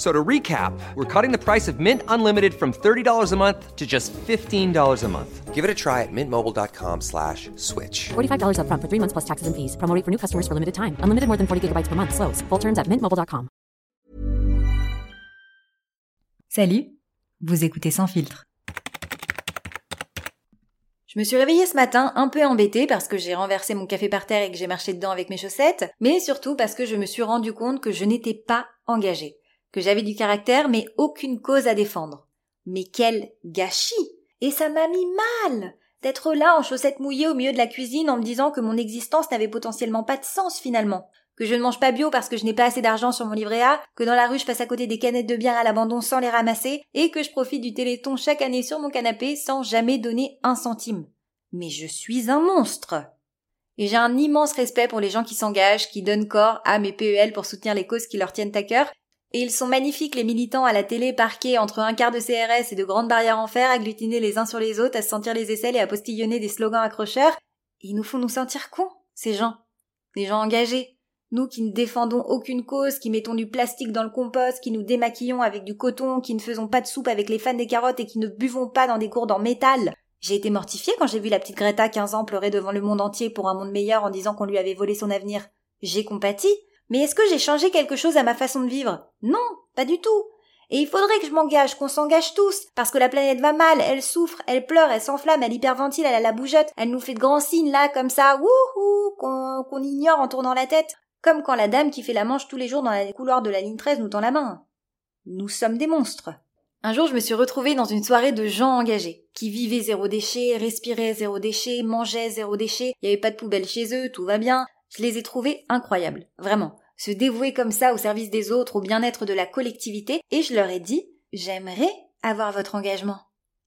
So to recap, we're cutting the price of Mint Unlimited from $30 a month to just $15 a month. Give it a try at mintmobile.com slash switch. $45 upfront for three months plus taxes and fees. Promo rate for new customers for limited time. Unlimited more than 40 gigabytes per month. Slows. Full terms at mintmobile.com. Salut, vous écoutez Sans filtre. Je me suis réveillée ce matin un peu embêtée parce que j'ai renversé mon café par terre et que j'ai marché dedans avec mes chaussettes, mais surtout parce que je me suis rendu compte que je n'étais pas engagée, que j'avais du caractère mais aucune cause à défendre. Mais quel gâchis Et ça m'a mis mal d'être là en chaussettes mouillées au milieu de la cuisine en me disant que mon existence n'avait potentiellement pas de sens finalement, que je ne mange pas bio parce que je n'ai pas assez d'argent sur mon livret A, que dans la rue je passe à côté des canettes de bière à l'abandon sans les ramasser, et que je profite du téléthon chaque année sur mon canapé sans jamais donner un centime. Mais je suis un monstre. Et j'ai un immense respect pour les gens qui s'engagent, qui donnent corps, âme et PEL pour soutenir les causes qui leur tiennent à cœur. Et ils sont magnifiques les militants à la télé parqués entre un quart de CRS et de grandes barrières en fer, agglutinés les uns sur les autres, à se sentir les aisselles et à postillonner des slogans accrocheurs. Ils nous font nous sentir cons, ces gens. Des gens engagés. Nous qui ne défendons aucune cause, qui mettons du plastique dans le compost, qui nous démaquillons avec du coton, qui ne faisons pas de soupe avec les fans des carottes et qui ne buvons pas dans des cours en métal. J'ai été mortifiée quand j'ai vu la petite Greta 15 ans pleurer devant le monde entier pour un monde meilleur en disant qu'on lui avait volé son avenir. J'ai compati. Mais est-ce que j'ai changé quelque chose à ma façon de vivre? Non, pas du tout. Et il faudrait que je m'engage, qu'on s'engage tous, parce que la planète va mal, elle souffre, elle pleure, elle s'enflamme, elle hyperventile, elle a la bougeotte, elle nous fait de grands signes là, comme ça, wouhou, qu'on ignore en tournant la tête. Comme quand la dame qui fait la manche tous les jours dans la couloir de la ligne 13 nous tend la main. Nous sommes des monstres. Un jour, je me suis retrouvée dans une soirée de gens engagés, qui vivaient zéro déchet, respiraient zéro déchet, mangeaient zéro déchet, il n'y avait pas de poubelle chez eux, tout va bien. Je les ai trouvés incroyables, vraiment. Se dévouer comme ça au service des autres, au bien-être de la collectivité, et je leur ai dit, j'aimerais avoir votre engagement.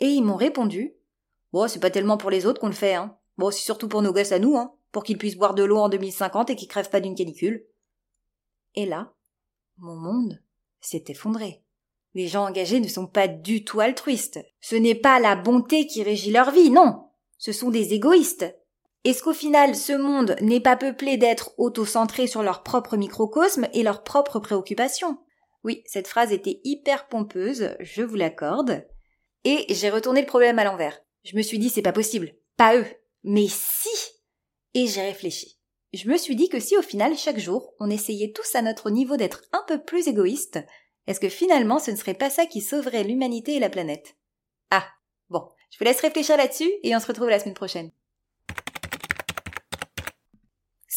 Et ils m'ont répondu, bon, c'est pas tellement pour les autres qu'on le fait, hein. Bon, c'est surtout pour nos gosses à nous, hein, pour qu'ils puissent boire de l'eau en 2050 et qu'ils crèvent pas d'une canicule. Et là, mon monde s'est effondré. Les gens engagés ne sont pas du tout altruistes. Ce n'est pas la bonté qui régit leur vie, non. Ce sont des égoïstes. Est-ce qu'au final, ce monde n'est pas peuplé d'êtres auto-centrés sur leur propre microcosme et leurs propres préoccupations? Oui, cette phrase était hyper pompeuse, je vous l'accorde. Et j'ai retourné le problème à l'envers. Je me suis dit, c'est pas possible. Pas eux. Mais si Et j'ai réfléchi. Je me suis dit que si au final, chaque jour, on essayait tous à notre niveau d'être un peu plus égoïstes, est-ce que finalement ce ne serait pas ça qui sauverait l'humanité et la planète? Ah, bon, je vous laisse réfléchir là-dessus et on se retrouve la semaine prochaine.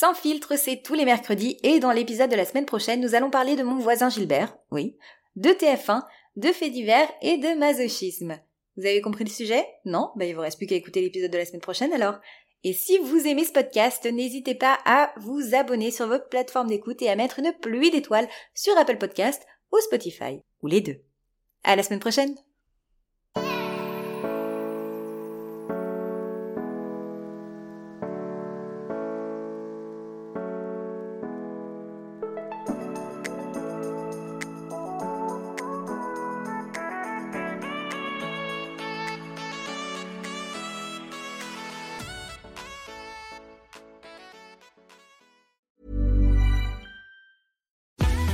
Sans filtre, c'est tous les mercredis et dans l'épisode de la semaine prochaine, nous allons parler de mon voisin Gilbert, oui, de TF1, de faits divers et de masochisme. Vous avez compris le sujet? Non? Ben il vous reste plus qu'à écouter l'épisode de la semaine prochaine alors. Et si vous aimez ce podcast, n'hésitez pas à vous abonner sur votre plateforme d'écoute et à mettre une pluie d'étoiles sur Apple Podcast ou Spotify, ou les deux. À la semaine prochaine